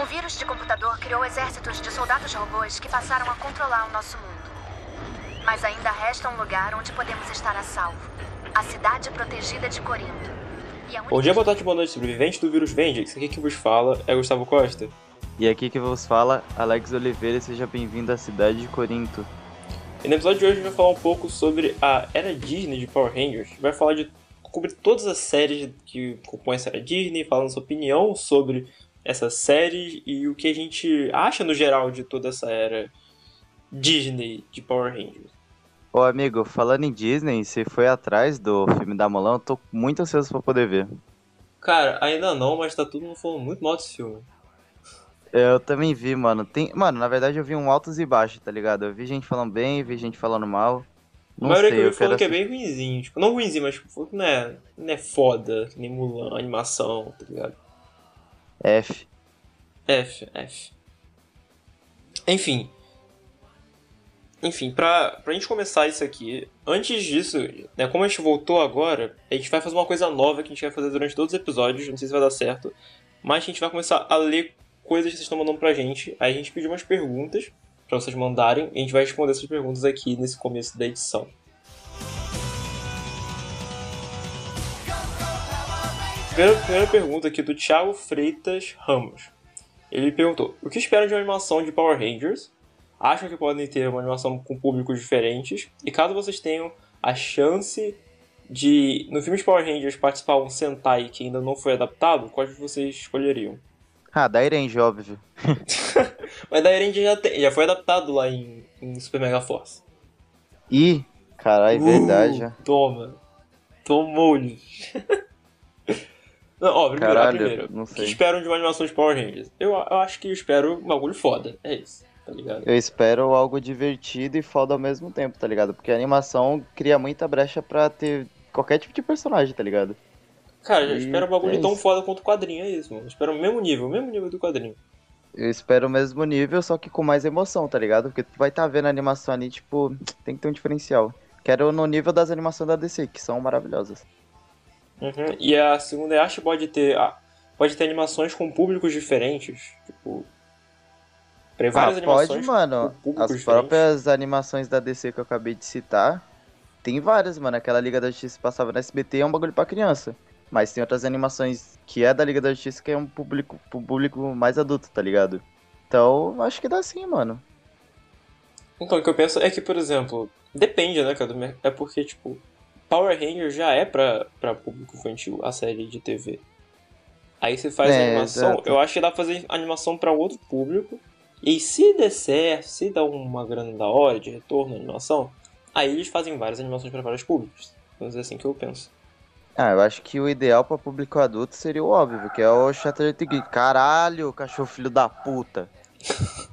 Um vírus de computador criou exércitos de soldados robôs que passaram a controlar o nosso mundo. Mas ainda resta um lugar onde podemos estar a salvo. A cidade protegida de Corinto. E a única... Bom dia, boa tarde, boa noite, sobrevivente do vírus Vengeance. Aqui que vos fala é Gustavo Costa. E aqui que vos fala, Alex Oliveira, seja bem-vindo à cidade de Corinto. E no episódio de hoje a gente vai falar um pouco sobre a era Disney de Power Rangers. Vai falar de cobrir todas as séries que compõem essa era Disney, falando sua opinião sobre essas séries e o que a gente acha no geral de toda essa era Disney de Power Rangers. Ô amigo, falando em Disney, você foi atrás do filme da Mulan? Eu tô muito ansioso pra poder ver. Cara, ainda não, mas tá todo mundo falando muito mal desse filme. Eu também vi, mano. Tem... Mano, na verdade eu vi um altos e baixos, tá ligado? Eu vi gente falando bem, vi gente falando mal. Não a maioria sei, que eu vi falou que é bem ruimzinho. Tipo, não ruimzinho, mas tipo, não é, não é foda, nem Mulan, animação, tá ligado? F. F, F. Enfim. Enfim, pra, pra gente começar isso aqui, antes disso, né, como a gente voltou agora, a gente vai fazer uma coisa nova que a gente vai fazer durante todos os episódios, não sei se vai dar certo, mas a gente vai começar a ler coisas que vocês estão mandando pra gente. Aí a gente pediu umas perguntas para vocês mandarem e a gente vai responder essas perguntas aqui nesse começo da edição. Primeira, primeira pergunta aqui do Thiago Freitas Ramos. Ele perguntou: O que esperam de uma animação de Power Rangers? Acham que podem ter uma animação com públicos diferentes? E caso vocês tenham a chance de, no filme de Power Rangers, participar um Sentai que ainda não foi adaptado, quais vocês escolheriam? Ah, da Range, óbvio. Mas da Range já, tem, já foi adaptado lá em, em Super Mega Force. Ih, caralho, uh, verdade. Toma. Tomou-lhe. Não, ó, primeiro, Caralho, primeiro. Não sei. O que esperam de uma animação de Power Rangers? Eu, eu acho que eu espero um bagulho foda. É isso, tá ligado? Eu espero algo divertido e foda ao mesmo tempo, tá ligado? Porque a animação cria muita brecha pra ter qualquer tipo de personagem, tá ligado? Cara, eu espero um bagulho é tão foda quanto o quadrinho, é isso, mano. Eu espero o mesmo nível, o mesmo nível do quadrinho. Eu espero o mesmo nível, só que com mais emoção, tá ligado? Porque tu vai estar tá vendo a animação ali, tipo, tem que ter um diferencial. Quero no nível das animações da DC, que são maravilhosas. Uhum. E a segunda é, acho que pode ter, ah, pode ter animações com públicos diferentes. Tipo. Tem várias ah, animações pode, mano. As diferentes. próprias animações da DC que eu acabei de citar. Tem várias, mano. Aquela Liga da Justiça passava na SBT é um bagulho pra criança. Mas tem outras animações que é da Liga da Justiça que é um público, um público mais adulto, tá ligado? Então, acho que dá sim, mano. Então, o que eu penso é que, por exemplo, depende, né, cara? É porque, tipo, Power Rangers já é pra, pra público infantil, a série de TV. Aí você faz é, animação, exato. eu acho que dá pra fazer animação para outro público. E se der certo, se dá uma grana da hora de retorno na animação, aí eles fazem várias animações para vários públicos. Vamos dizer assim que eu penso. Ah, eu acho que o ideal para público adulto seria o óbvio, que é o Shattered Geek. Caralho, cachorro filho da puta.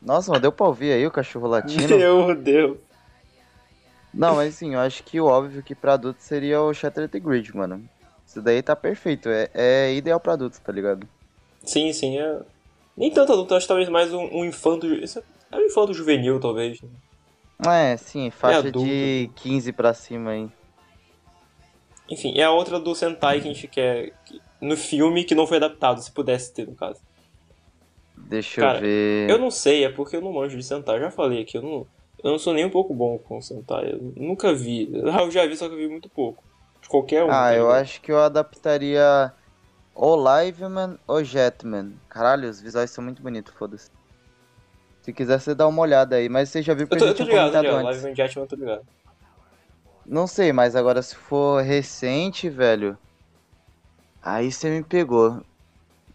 Nossa, mas deu pra ouvir aí o cachorro latino? Deu, deu. Não, mas sim, eu acho que o óbvio que pra adulto seria o Shattered Grid, mano. Isso daí tá perfeito, é, é ideal pra adulto, tá ligado? Sim, sim, é... Nem tanto adulto, acho talvez mais um, um infanto... É um infanto juvenil, talvez. Né? É, sim, faixa é de 15 pra cima aí. Enfim, é a outra do Sentai que a gente quer... No filme que não foi adaptado, se pudesse ter, no caso. Deixa Cara, eu ver... eu não sei, é porque eu não manjo de Sentai, já falei aqui, eu não... Eu não sou nem um pouco bom com Sentai. Eu nunca vi. Eu já vi, só que eu vi muito pouco. De qualquer um. Ah, eu acho que eu adaptaria ou Liveman ou Jetman. Caralho, os visuais são muito bonitos, foda-se. Se quiser, você dá uma olhada aí. Mas você já viu que eu tô, eu tô ligado, ligado. Liveman e Jetman eu tô ligado. Não sei, mas agora se for recente, velho. Aí você me pegou.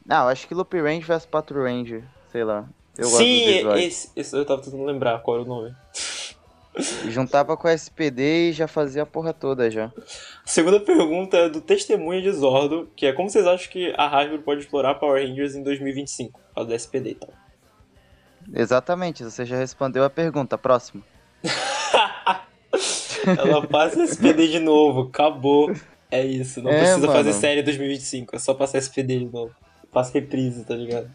Não, acho que Loop Range vs Patrol Ranger. Sei lá. Eu Sim, esse, esse, eu tava tentando lembrar qual era o nome. Juntava com a SPD e já fazia a porra toda já. Segunda pergunta é do Testemunha de Zordo, que é como vocês acham que a Hasbro pode explorar Power Rangers em 2025, por causa da SPD e tal. Exatamente, você já respondeu a pergunta. Próximo. Ela passa SPD de novo, acabou. É isso, não é, precisa mano. fazer série em 2025, é só passar SPD de novo. Passa reprise, tá ligado?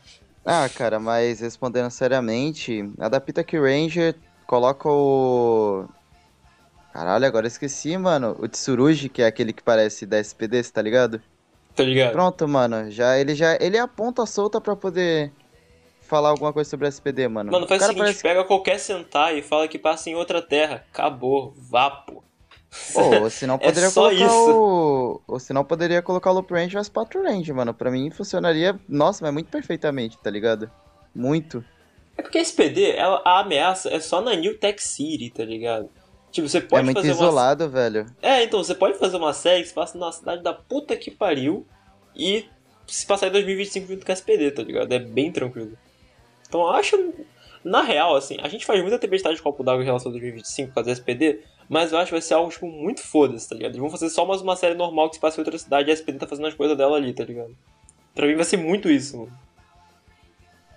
Ah, cara, mas respondendo seriamente, adapta que Ranger coloca o. Caralho, agora esqueci, mano. O Tsurugi, que é aquele que parece da SPD, tá ligado? Tá ligado? Pronto, mano. Já ele já ele é a ponta solta para poder falar alguma coisa sobre SPD, mano. Mano, faz o, o seguinte, parece... pega qualquer Sentai e fala que passa em outra terra. Acabou, vapo. Ou se não poderia é colocar isso. o. Ou se não poderia colocar o Loop Range as 4 Range, mano. Pra mim funcionaria. Nossa, mas muito perfeitamente, tá ligado? Muito. É porque a SPD, ela, a ameaça é só na New Tech City, tá ligado? Tipo, você pode é muito fazer isolado, uma... velho. É, então, você pode fazer uma série que se passa na cidade da puta que pariu e se passar em 2025 junto com a SPD, tá ligado? É bem tranquilo. Então, eu acho, na real, assim, a gente faz muita tempestade de copo d'água em relação a 2025 com a SPD, mas eu acho que vai ser algo, tipo, muito foda-se, tá ligado? Eles vão fazer só mais uma série normal que se passa em outra cidade e a SPD tá fazendo as coisas dela ali, tá ligado? Pra mim vai ser muito isso, mano.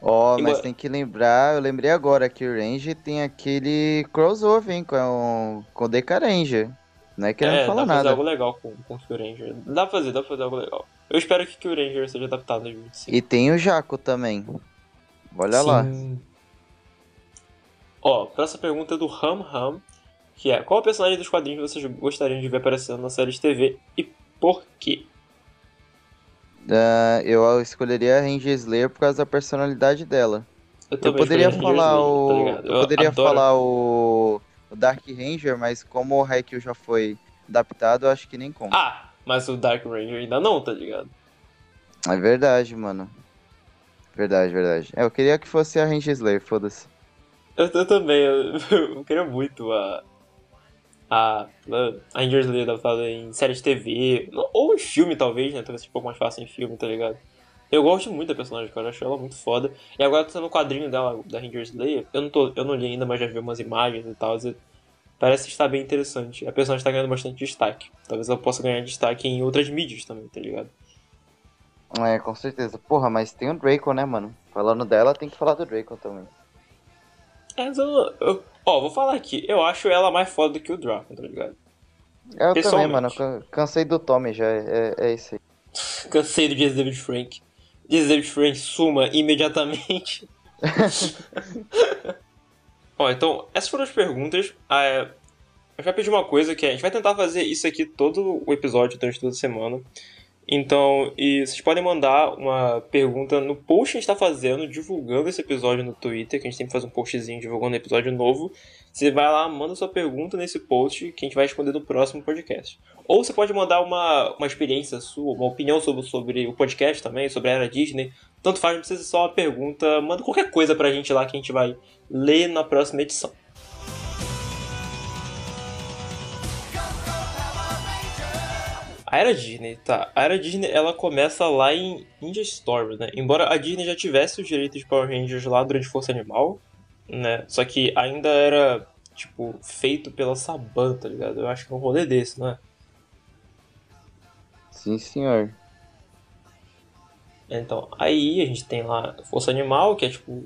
Ó, oh, mas tem que lembrar, eu lembrei agora que o Ranger tem aquele crossover, hein, com, com o Deca Ranger. Não é querendo é, falar nada. dá pra fazer algo legal com, com o Kill Ranger. Dá pra fazer, dá pra fazer algo legal. Eu espero que o Ranger seja adaptado em 2025. E tem o Jaco também. Olha Sim. lá. Ó, próxima pergunta é do Ham Ham, que é qual personagem dos quadrinhos vocês gostariam de ver aparecendo na série de TV e por quê? Uh, eu escolheria a Ranger Slayer por causa da personalidade dela. Eu, eu poderia falar Slayer, o. Tá eu, eu, poderia adoro. falar o... o. Dark Ranger, mas como o Haikyuu já foi adaptado, eu acho que nem conta. Ah, mas o Dark Ranger ainda não, tá ligado? É verdade, mano. Verdade, verdade. É, eu queria que fosse a Ranger Slayer, foda-se. Eu, eu, também, eu, eu queria muito a a, a Angels Lee adaptada em série de TV, ou em filme talvez, né? Talvez seja um pouco mais fácil em filme, tá ligado? Eu gosto muito da personagem, cara, eu acho ela muito foda. E agora tô no quadrinho dela, da Ranger Slayer, eu não, tô, eu não li ainda, mas já vi umas imagens e tal. Parece estar bem interessante. A personagem tá ganhando bastante destaque. Talvez ela possa ganhar destaque em outras mídias também, tá ligado? É, com certeza. Porra, mas tem o Draco, né, mano? Falando dela, tem que falar do Draco também. É, eu, eu, Ó, vou falar aqui, eu acho ela mais foda do que o Draco, tá ligado? Eu também, mano. Cansei do Tommy já, é, é isso aí. Cansei do James David Frank. James David Frank suma imediatamente. Ó, então, essas foram as perguntas. Ah, é, a gente vai pedir uma coisa que é, a gente vai tentar fazer isso aqui todo o episódio durante toda a semana. Então, e vocês podem mandar uma pergunta no post que a gente está fazendo, divulgando esse episódio no Twitter, que a gente sempre faz um postzinho divulgando um episódio novo. Você vai lá, manda sua pergunta nesse post que a gente vai responder no próximo podcast. Ou você pode mandar uma, uma experiência sua, uma opinião sobre, sobre o podcast também, sobre a era Disney. Tanto faz, não precisa ser só uma pergunta, manda qualquer coisa pra gente lá que a gente vai ler na próxima edição. A era Disney, tá. A era Disney, ela começa lá em Ninja Storm, né? Embora a Disney já tivesse os direitos de Power Rangers lá durante Força Animal, né? Só que ainda era, tipo, feito pela Saban, tá ligado? Eu acho que é um rolê desse, né? Sim, senhor. Então, aí a gente tem lá Força Animal, que é tipo.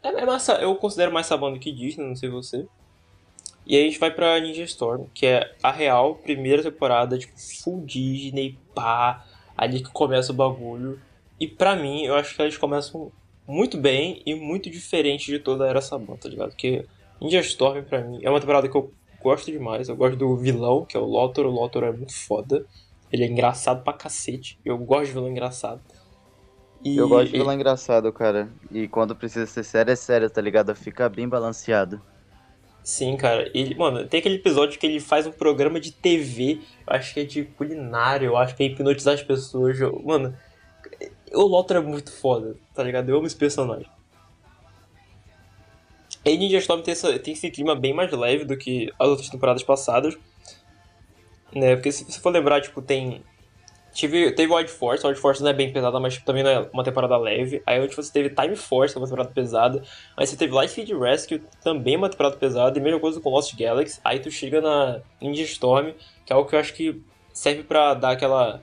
É, é massa, eu considero mais Saban do que Disney, não sei você. E aí a gente vai pra Ninja Storm, que é a real primeira temporada, tipo, full Disney, pá, ali que começa o bagulho. E pra mim, eu acho que eles começam muito bem e muito diferente de toda a Era Saban, tá ligado? Porque Ninja Storm, pra mim, é uma temporada que eu gosto demais. Eu gosto do vilão, que é o Lothar. O Lothar é muito foda. Ele é engraçado pra cacete. Eu gosto de vilão engraçado. E eu gosto de vilão engraçado, cara. E quando precisa ser sério, é sério, tá ligado? Fica bem balanceado. Sim, cara. Ele, mano, tem aquele episódio que ele faz um programa de TV, acho que é de culinária, eu acho que é hipnotizar as pessoas. Eu, mano, o Lothar é muito foda, tá ligado? Eu amo esse personagem. E Ninja Storm tem, essa, tem esse clima bem mais leve do que as outras temporadas passadas. Né? Porque se você for lembrar, tipo, tem Tive, teve Wild Force, Wild Force não é bem pesada, mas também não é uma temporada leve. Aí onde você teve Time Force, uma temporada pesada. Aí você teve Lightspeed Rescue, também uma temporada pesada. E mesma coisa com Lost Galaxy. Aí tu chega na Ninja Storm, que é algo que eu acho que serve pra dar aquela...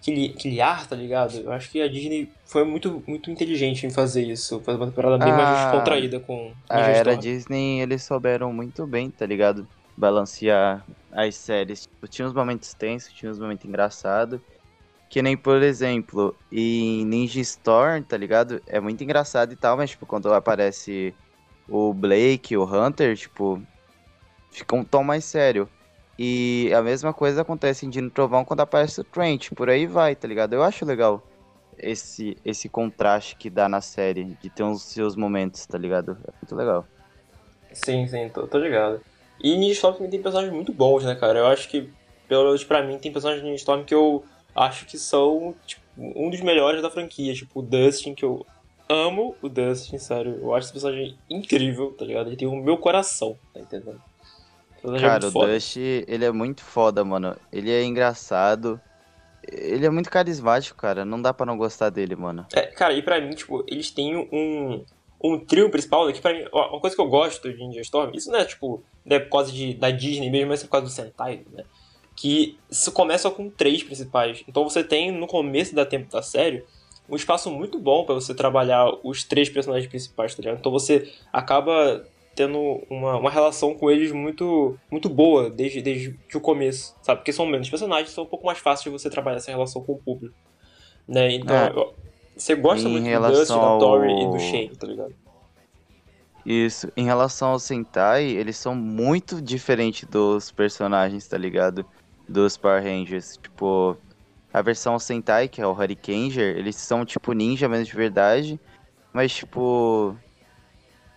Aquele, aquele ar, tá ligado? Eu acho que a Disney foi muito, muito inteligente em fazer isso. Fazer uma temporada bem ah, mais descontraída com Ninja a Storm. era Disney, eles souberam muito bem, tá ligado? Balancear as séries. Tipo, tinha uns momentos tensos, tinha uns momentos engraçados. Que nem, por exemplo, em Ninja Storm, tá ligado? É muito engraçado e tal, mas, tipo, quando aparece o Blake, o Hunter, tipo, fica um tom mais sério. E a mesma coisa acontece em Dino Trovão quando aparece o Trent, por aí vai, tá ligado? Eu acho legal esse, esse contraste que dá na série, de ter os seus momentos, tá ligado? É muito legal. Sim, sim, tô, tô ligado. E Ninja Storm também tem personagens muito bons, né, cara? Eu acho que, pelo menos pra mim, tem personagens de Ninja Storm que eu acho que são, tipo, um dos melhores da franquia. Tipo, o Dustin, que eu amo o Dustin, sério. Eu acho esse personagem incrível, tá ligado? Ele tem o meu coração, tá entendendo? Cara, o Dustin, ele é muito foda, mano. Ele é engraçado. Ele é muito carismático, cara. Não dá para não gostar dele, mano. É, cara, e pra mim, tipo, eles têm um, um trio principal, né, que pra mim, uma coisa que eu gosto de Ninja Storm, isso não é, tipo, né, por causa de, da Disney mesmo, mas é por causa do Sentai, né? Que isso começa com três principais. Então você tem, no começo da tempo da série, um espaço muito bom para você trabalhar os três personagens principais, tá ligado? Então você acaba tendo uma, uma relação com eles muito muito boa desde, desde o começo, sabe? Porque são menos personagens, são um pouco mais fácil de você trabalhar essa relação com o público. Né? Então, é. você gosta em muito do Dustin, ao... da Tori e do Shane, tá ligado? Isso. Em relação ao Sentai, eles são muito diferentes dos personagens, tá ligado? Dos Power Rangers. Tipo, a versão Sentai, que é o Hurricaneer, eles são tipo ninja mesmo de verdade. Mas, tipo.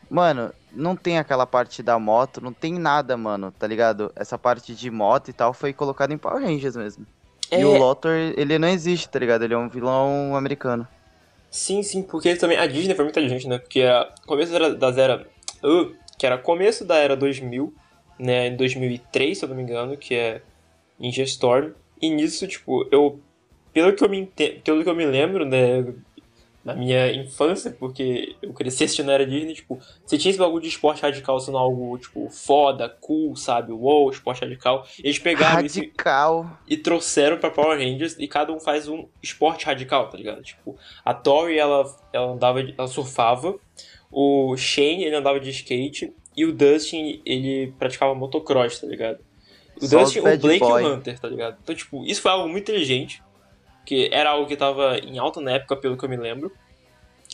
Mano, não tem aquela parte da moto, não tem nada, mano, tá ligado? Essa parte de moto e tal foi colocada em Power Rangers mesmo. É... E o Lothar, ele não existe, tá ligado? Ele é um vilão americano. Sim, sim, porque também a Disney foi muita gente, né? Porque a começo da era. Uh, que era começo da era 2000, né? Em 2003, se eu não me engano, que é Ninja Storm. E nisso, tipo, eu. Pelo que eu me, pelo que eu me lembro, né? Na minha infância, porque eu cresci assistindo na era Disney, tipo, você tinha esse bagulho de esporte radical sendo algo, tipo, foda, cool, sabe? Uou, esporte radical. Eles pegaram radical. isso e trouxeram pra Power Rangers e cada um faz um esporte radical, tá ligado? Tipo, a Tori, ela, ela andava, ela surfava, o Shane, ele andava de skate e o Dustin, ele praticava motocross, tá ligado? O Só Dustin, o Blake e o Hunter, tá ligado? Então, tipo, isso foi algo muito inteligente que era algo que estava em alta na época, pelo que eu me lembro.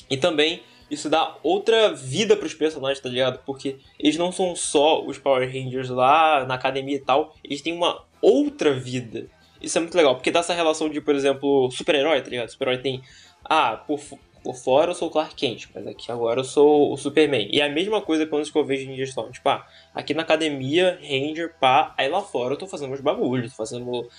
E também isso dá outra vida para os personagens, tá ligado? Porque eles não são só os Power Rangers lá na academia e tal, eles têm uma outra vida. Isso é muito legal, porque dá essa relação de, por exemplo, super-herói, tá ligado? Super-herói tem. Ah, por, por fora eu sou o Clark Kent, mas aqui agora eu sou o Superman. E é a mesma coisa que eu vejo em gestão. Tipo, ah, aqui na academia, Ranger, pá, aí lá fora eu tô fazendo meus bagulhos, tô fazendo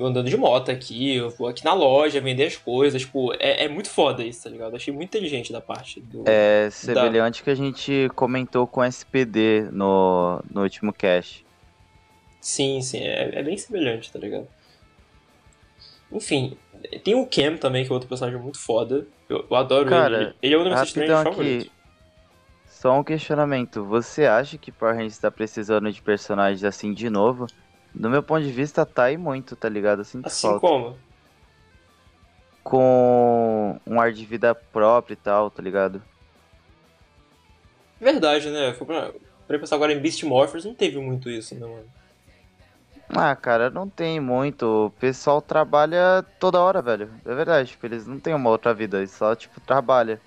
andando de moto aqui, eu vou aqui na loja vender as coisas, tipo, é, é muito foda isso, tá ligado? Achei muito inteligente da parte do. É semelhante da... que a gente comentou com SPD no, no último cast. Sim, sim, é, é bem semelhante, tá ligado? Enfim, tem o Cam também, que é outro personagem muito foda. Eu, eu adoro Cara, ele. Ele é um dos meus favoritos. Só um questionamento. Você acha que Power Rangers tá precisando de personagens assim de novo? Do meu ponto de vista, tá aí muito, tá ligado? Assim, assim falta. como? Com um ar de vida próprio e tal, tá ligado? Verdade, né? Pra, pra pensar agora em Beast Morphers, não teve muito isso, né, mano? Ah, cara, não tem muito. O pessoal trabalha toda hora, velho. É verdade, tipo, eles não têm uma outra vida, eles só, tipo, trabalham.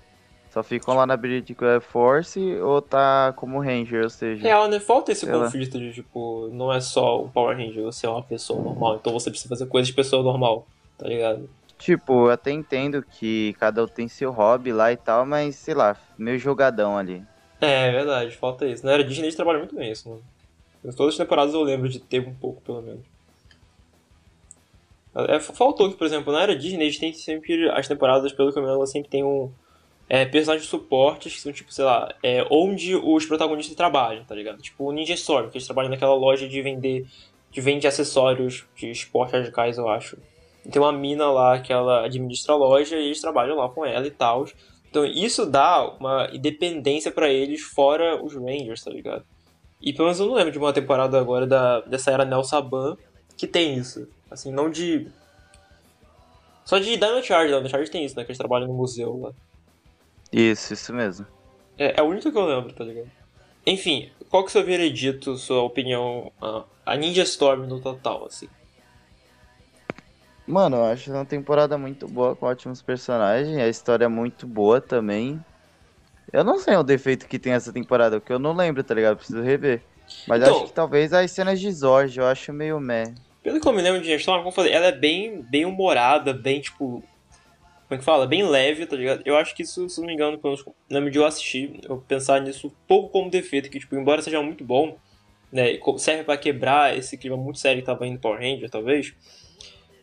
Só ficam lá na British Air Force ou tá como Ranger, ou seja. Real, né? Falta esse conflito de, tipo, não é só o Power Ranger, você é uma pessoa normal, então você precisa fazer coisas de pessoa normal, tá ligado? Tipo, eu até entendo que cada um tem seu hobby lá e tal, mas sei lá, meio jogadão ali. É, é verdade, falta isso. Na era Disney eles trabalham muito bem isso, mano. Todas as temporadas eu lembro de ter um pouco, pelo menos. É, faltou que, por exemplo, na era Disney eles têm sempre. As temporadas, pelo que eu me lembro, sempre tem um é, personagens de suportes que são, tipo, sei lá, é, onde os protagonistas trabalham, tá ligado? Tipo o Ninja Storm, que eles trabalham naquela loja de vender, de vende acessórios de esportes radicais, eu acho. Tem uma mina lá que ela administra a loja e eles trabalham lá com ela e tal. Então isso dá uma independência para eles fora os Rangers, tá ligado? E pelo menos eu não lembro de uma temporada agora da, dessa era Nel Saban que tem isso. Assim, não de. Só de Dino Charge, Dino Charge tem isso, né? Que eles trabalham no museu lá. Isso, isso mesmo. É, é o único que eu lembro, tá ligado? Enfim, qual que é o seu veredito, sua opinião, a Ninja Storm no total, assim? Mano, eu acho uma temporada muito boa, com ótimos personagens, a história é muito boa também. Eu não sei o defeito que tem essa temporada, porque eu não lembro, tá ligado? Preciso rever. Mas então, acho que talvez as cenas de Zorge eu acho meio meh. Pelo que eu me lembro de Ninja Storm, como eu falei, ela é bem, bem humorada, bem, tipo, Como é que fala? Bem leve, tá ligado? Eu acho que isso, se não me engano, pelo menos de eu assistir, eu pensar nisso pouco como defeito, que, tipo, embora seja muito bom, né, serve para quebrar esse clima muito sério que tava indo Power Ranger, talvez,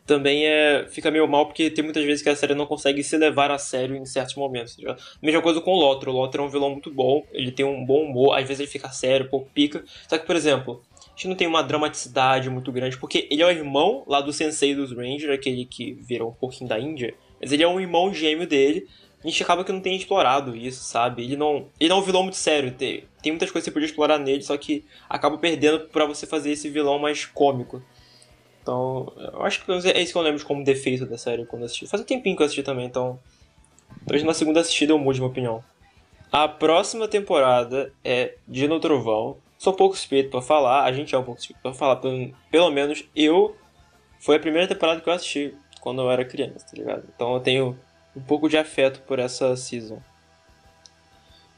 também é, fica meio mal porque tem muitas vezes que a série não consegue se levar a sério em certos momentos. Tá Mesma coisa com o Lotro. O Lotro é um vilão muito bom, ele tem um bom humor, às vezes ele fica sério, pouco pica. Só que, por exemplo, a gente não tem uma dramaticidade muito grande, porque ele é o irmão lá do Sensei dos Rangers, aquele que virou um pouquinho da Índia, mas ele é um irmão gêmeo dele. A gente acaba que não tem explorado isso, sabe? Ele não, ele não é um vilão muito sério. Tem, tem muitas coisas que você podia explorar nele, só que acaba perdendo para você fazer esse vilão mais cômico. Então, eu acho que é isso que eu lembro como defeito da série quando assisti. Faz um tempinho que eu assisti também, então. Talvez na segunda assistida eu mude minha opinião. A próxima temporada é Dino Trovão. Sou pouco suspeito pra falar, a gente é um pouco suspeito pra falar. Pelo menos eu. Foi a primeira temporada que eu assisti quando eu era criança, tá ligado? Então eu tenho um pouco de afeto por essa season.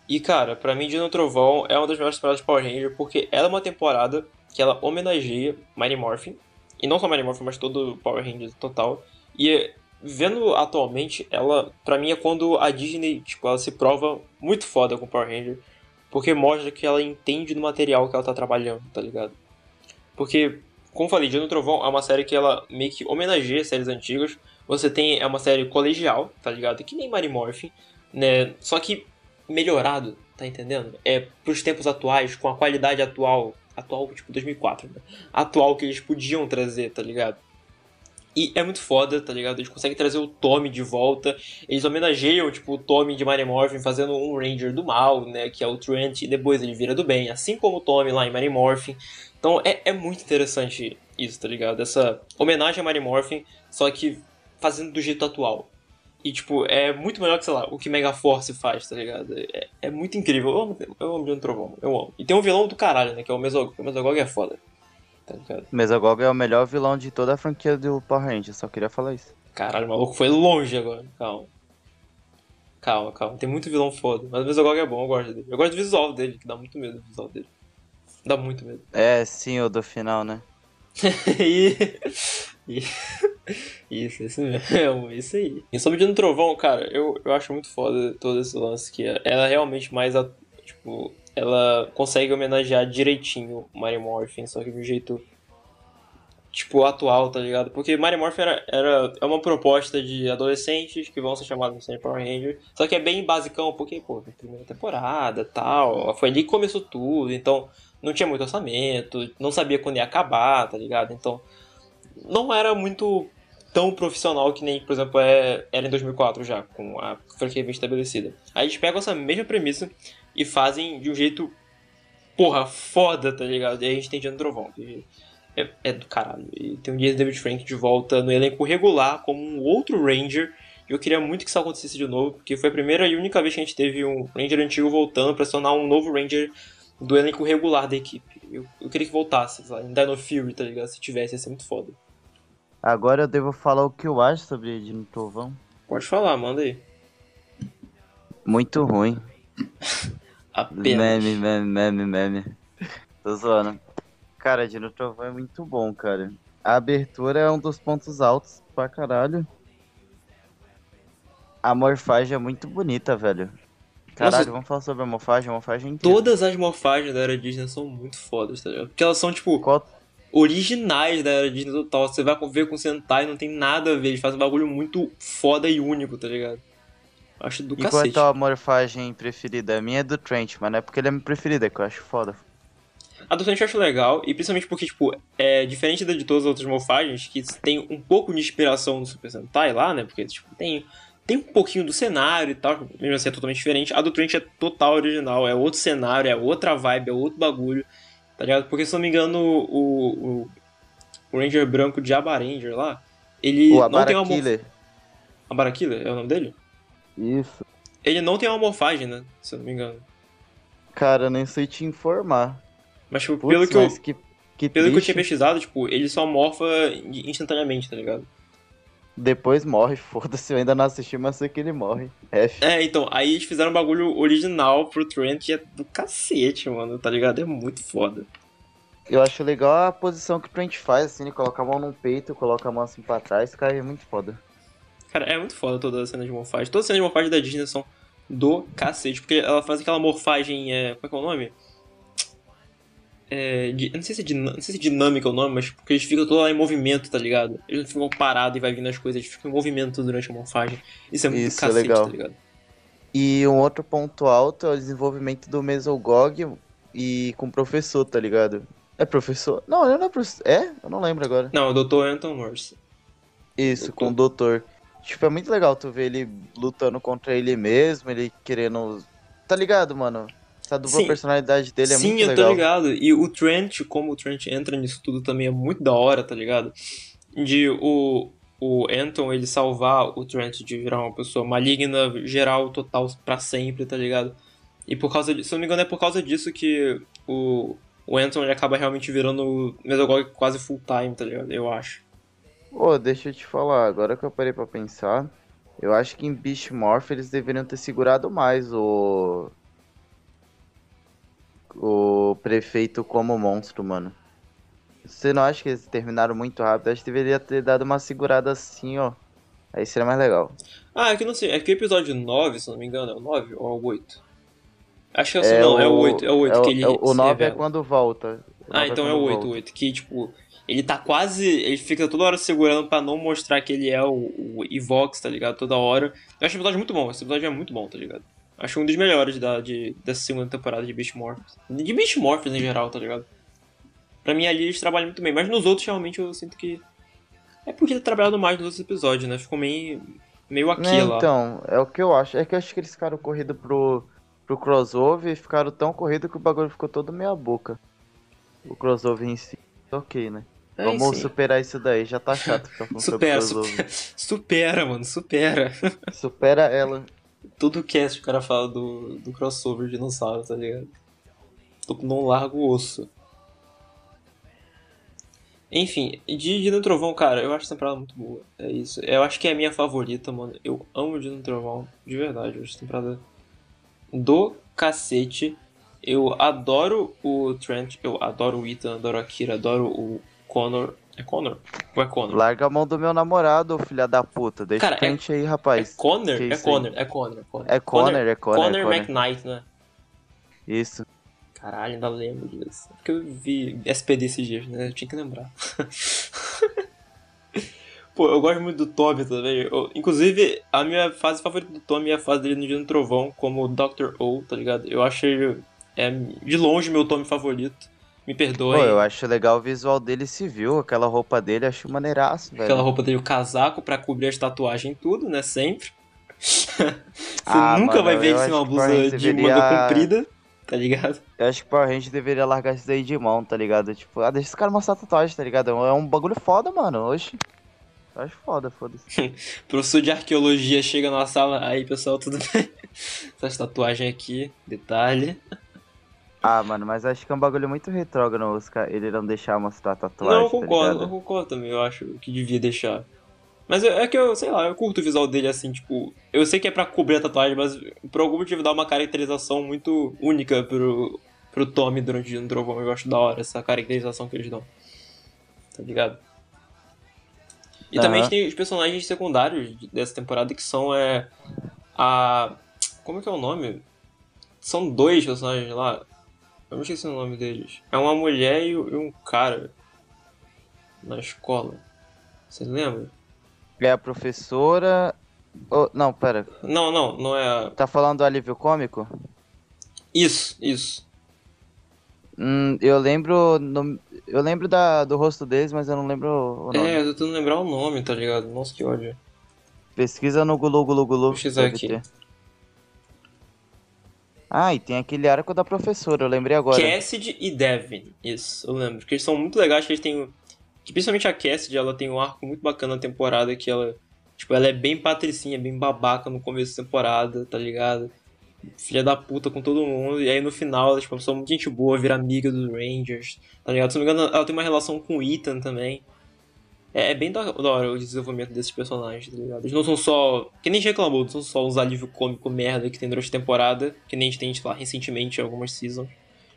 E cara, pra mim Dino Trovão é uma das melhores temporadas de Power Ranger porque ela é uma temporada que ela homenageia Mighty Morphin e não só Mighty Morphin, mas todo Power Rangers total. E vendo atualmente, ela, pra mim, é quando a Disney, tipo, ela se prova muito foda com Power Ranger. Porque mostra que ela entende do material que ela tá trabalhando, tá ligado? Porque, como falei, Dia do Trovão é uma série que ela meio que homenageia séries antigas. Você tem, é uma série colegial, tá ligado? Que nem Mighty Morphin, né? Só que melhorado, tá entendendo? É pros tempos atuais, com a qualidade atual atual, tipo 2004, né? Atual que eles podiam trazer, tá ligado? E é muito foda, tá ligado? Eles conseguem trazer o Tommy de volta. Eles homenageiam, tipo, o Tommy de Mighty Morphin fazendo um Ranger do mal, né? Que é o Trent, e depois ele vira do bem. Assim como o Tommy lá em Mighty Morphin. Então é, é muito interessante isso, tá ligado? Essa homenagem a Mighty Morphin, só que fazendo do jeito atual. E, tipo, é muito melhor que, sei lá, o que Mega Force faz, tá ligado? É, é muito incrível. Eu amo, eu amo John Trovão, eu amo. E tem um vilão do caralho, né? Que é o Mesogog. O Mesogog é foda. Tá ligado? Mesogog é o melhor vilão de toda a franquia do Power Rangers, só queria falar isso. Caralho, o maluco foi longe agora. Calma. Calma, calma. Tem muito vilão foda. Mas o Mesogog é bom, eu gosto dele. Eu gosto do visual dele, que dá muito medo o visual dele. Dá muito medo. É, sim, o do final, né? e... e... Isso, isso mesmo, isso aí. E sobre Dino Trovão, cara, eu, eu acho muito foda todo esse lance que ela realmente mais, tipo, ela consegue homenagear direitinho Mary Morphin, só que de um jeito, tipo, atual, tá ligado? Porque Mary Morphin era, era, é uma proposta de adolescentes que vão ser chamados de Power Ranger, só que é bem basicão, porque, pô, primeira temporada tal, foi ali que começou tudo, então não tinha muito orçamento, não sabia quando ia acabar, tá ligado? Então não era muito tão profissional que nem, por exemplo, é, era em 2004 já, com a franquia bem estabelecida. Aí eles pegam essa mesma premissa e fazem de um jeito, porra, foda, tá ligado? E aí a gente tem Diano Trovão, que é, é, do caralho. E tem o Jason David Frank de volta no elenco regular como um outro Ranger. E eu queria muito que isso acontecesse de novo, porque foi a primeira e única vez que a gente teve um Ranger antigo voltando para se tornar um novo Ranger do elenco regular da equipe. Eu, eu queria que voltasse, lá, em Dino Fury, tá ligado? Se tivesse, ia ser muito foda. Agora eu devo falar o que eu acho sobre Dino Trovão. Pode falar, manda aí. Muito ruim. Apenas. Meme, meme, meme, meme. Tô zoando. Cara, Dino Trovão é muito bom, cara. A abertura é um dos pontos altos pra caralho. A morfagem é muito bonita, velho. Caralho, Nossa, vamos falar sobre a morfagem, a morfagem é Todas as morfagens da era Disney são muito fodas, tá ligado? Porque elas são, tipo, Qual originais da era Disney total. Você vai ver com o Sentai, não tem nada a ver. Eles fazem um bagulho muito foda e único, tá ligado? Acho do e cacete. qual é a morfagem preferida? A minha é do Trent, mas não é porque ele é minha preferida, é que eu acho foda. A do Trent eu acho legal, e principalmente porque, tipo, é diferente da de todas as outras morfagens, que tem um pouco de inspiração no Super Sentai lá, né? Porque, tipo, tem, tem um pouquinho do cenário e tal, mesmo assim é totalmente diferente. A do Trent é total original, é outro cenário, é outra vibe, é outro bagulho. Tá ligado? Porque se não me engano, o, o, o Ranger branco de Abaranger lá, ele o não tem uma morfagem. Abarakiller é o nome dele? Isso. Ele não tem uma morfagem, né? Se eu não me engano. Cara, nem sei te informar. Mas, tipo, Putz, pelo que eu. Que, que pelo que eu tinha pesquisado, tipo, ele só morfa instantaneamente, tá ligado? Depois morre, foda-se, eu ainda não assisti, mas sei que ele morre. F. É, então, aí eles fizeram um bagulho original pro Trent que é do cacete, mano, tá ligado? É muito foda. Eu acho legal a posição que o Trent faz, assim, ele coloca a mão no peito, coloca a mão assim pra trás, cara, é muito foda. Cara, é muito foda toda a cena de morfagem. Todas as cenas de morfagem da Disney são do cacete, porque ela faz aquela morfagem. É, como é que é o nome? É, de, não, sei se é não sei se é dinâmica o nome, mas porque eles ficam todos lá em movimento, tá ligado? Eles não ficam parados e vai vindo as coisas, eles ficam em movimento durante a morfagem. Isso é muito Isso é cacete, é legal. tá ligado? E um outro ponto alto é o desenvolvimento do Mesogog e com o professor, tá ligado? É professor? Não, ele não é professor. É? Eu não lembro agora. Não, o Dr. Anton Morse. Isso, doutor. com o doutor. Tipo, é muito legal tu ver ele lutando contra ele mesmo, ele querendo. Tá ligado, mano? Essa dupla Sim. personalidade dele é Sim, muito legal. Sim, eu tô ligado. E o Trent, como o Trent entra nisso tudo também é muito da hora, tá ligado? De o, o Anton, ele salvar o Trent de virar uma pessoa maligna, geral, total, para sempre, tá ligado? E por causa disso, se eu não me engano, é por causa disso que o, o Anton ele acaba realmente virando o Mesogog quase full time, tá ligado? Eu acho. Pô, deixa eu te falar, agora que eu parei pra pensar, eu acho que em Beast Morph eles deveriam ter segurado mais o o prefeito como monstro, mano. Você não acha que eles terminaram muito rápido? Acho que deveria ter dado uma segurada assim, ó. Aí seria mais legal. Ah, é que não sei. É que o episódio 9, se não me engano, é o 9 ou é o 8? Acho que é, assim, não, o, é o 8. É o 8 é que ele. É o 9 é quando volta. Ah, então é, é o 8, volta. o 8. Que, tipo, ele tá quase. Ele fica toda hora segurando pra não mostrar que ele é o, o Evox, tá ligado? Toda hora. Eu acho o episódio muito bom. Esse episódio é muito bom, tá ligado? Acho um dos melhores da, de, dessa segunda temporada de Beast Morphers. De Beast Morphers em geral, tá ligado? Pra mim ali eles trabalham muito bem, mas nos outros realmente eu sinto que. É porque ter trabalhado mais nos outros episódios, né? Ficou meio. meio aqui é, lá. Então, é o que eu acho. É que eu acho que eles ficaram corrido pro, pro crossover e ficaram tão corrido que o bagulho ficou todo meia boca. O crossover em si. Ok, né? É, Vamos sim. superar isso daí, já tá chato ficar falando supera, supera, supera, mano, supera. Supera ela todo cast o cara fala do, do crossover dinossauro, tá ligado? Não largo o osso. Enfim, de Dino Trovão, cara, eu acho essa temporada muito boa. É isso. Eu acho que é a minha favorita, mano. Eu amo Dino Trovão, de verdade. Eu acho essa temporada do cacete. Eu adoro o Trent, eu adoro o Ethan, adoro a Kira, adoro o Connor. É Connor? Ou é Connor? Larga a mão do meu namorado, filha da puta. Deixa Cara, o é, aí, rapaz. É Connor? É Connor, é Connor, é Connor. É Connor, é Connor. Connor, Connor McKnight, né? Isso. Caralho, ainda lembro disso. Porque eu vi SPD esses dias, né? Eu tinha que lembrar. Pô, eu gosto muito do Tommy também. Eu, inclusive, a minha fase favorita do Tommy é a fase dele no Dia do Trovão, como Dr. O, tá ligado? Eu achei é, de longe meu Tommy favorito. Me perdoe. Pô, eu acho legal o visual dele civil, aquela roupa dele, acho maneiraço, velho. Aquela roupa dele, o casaco pra cobrir as tatuagens e tudo, né? Sempre. Você ah, nunca mano, vai ver isso em uma blusa de deveria... manga comprida, tá ligado? Eu acho que Power Rangers deveria largar isso daí de mão, tá ligado? Tipo, ah, deixa esse cara mostrar tatuagem, tá ligado? É um bagulho foda, mano. Oxi. Eu acho foda, foda-se. Professor de arqueologia chega na sala, aí pessoal, tudo bem? Essas tatuagens aqui, detalhe. Ah, mano, mas acho que é um bagulho muito retrógrado Oscar, ele não deixar mostrar tatuagem. Não, eu tá concordo, tá eu concordo também, eu acho que devia deixar. Mas é, é que eu, sei lá, eu curto o visual dele assim, tipo. Eu sei que é pra cobrir a tatuagem, mas por algum motivo dá uma caracterização muito única pro, pro Tommy durante o Trovão. Eu acho da hora essa caracterização que eles dão. Tá ligado? E uhum. também tem os personagens secundários dessa temporada que são é. A. Como é que é o nome? São dois personagens lá. Eu me esqueci o nome deles. É uma mulher e um cara na escola. Você lembra? É a professora. Oh, não, pera. Não, não, não é a. Tá falando do alívio cômico? Isso, isso. Hum, eu lembro. No... Eu lembro da, do rosto deles, mas eu não lembro o nome. É, eu tô tentando lembrar o nome, tá ligado? Nossa, que ódio. Pesquisa no Gulu Gulu Gulu. Pesquisar aqui. Ter. Ah, e tem aquele arco da professora, eu lembrei agora. Cassidy e Devin, isso, eu lembro. Porque eles são muito legais, que eles têm. Que principalmente a Cassidy, ela tem um arco muito bacana na temporada, que ela. Tipo, ela é bem patricinha, bem babaca no começo da temporada, tá ligado? Filha da puta com todo mundo. E aí no final, ela, tipo, uma pessoa muito gente boa, vira amiga dos Rangers, tá ligado? Se não me engano, ela tem uma relação com o Ethan também. É, é, bem da, hora o desenvolvimento desses personagens, tá ligado? Eles não são só. Que nem reclamou, não são só uns alívio cômico merda que tem durante a temporada, que nem a gente tem, lá, recentemente em algumas seasons.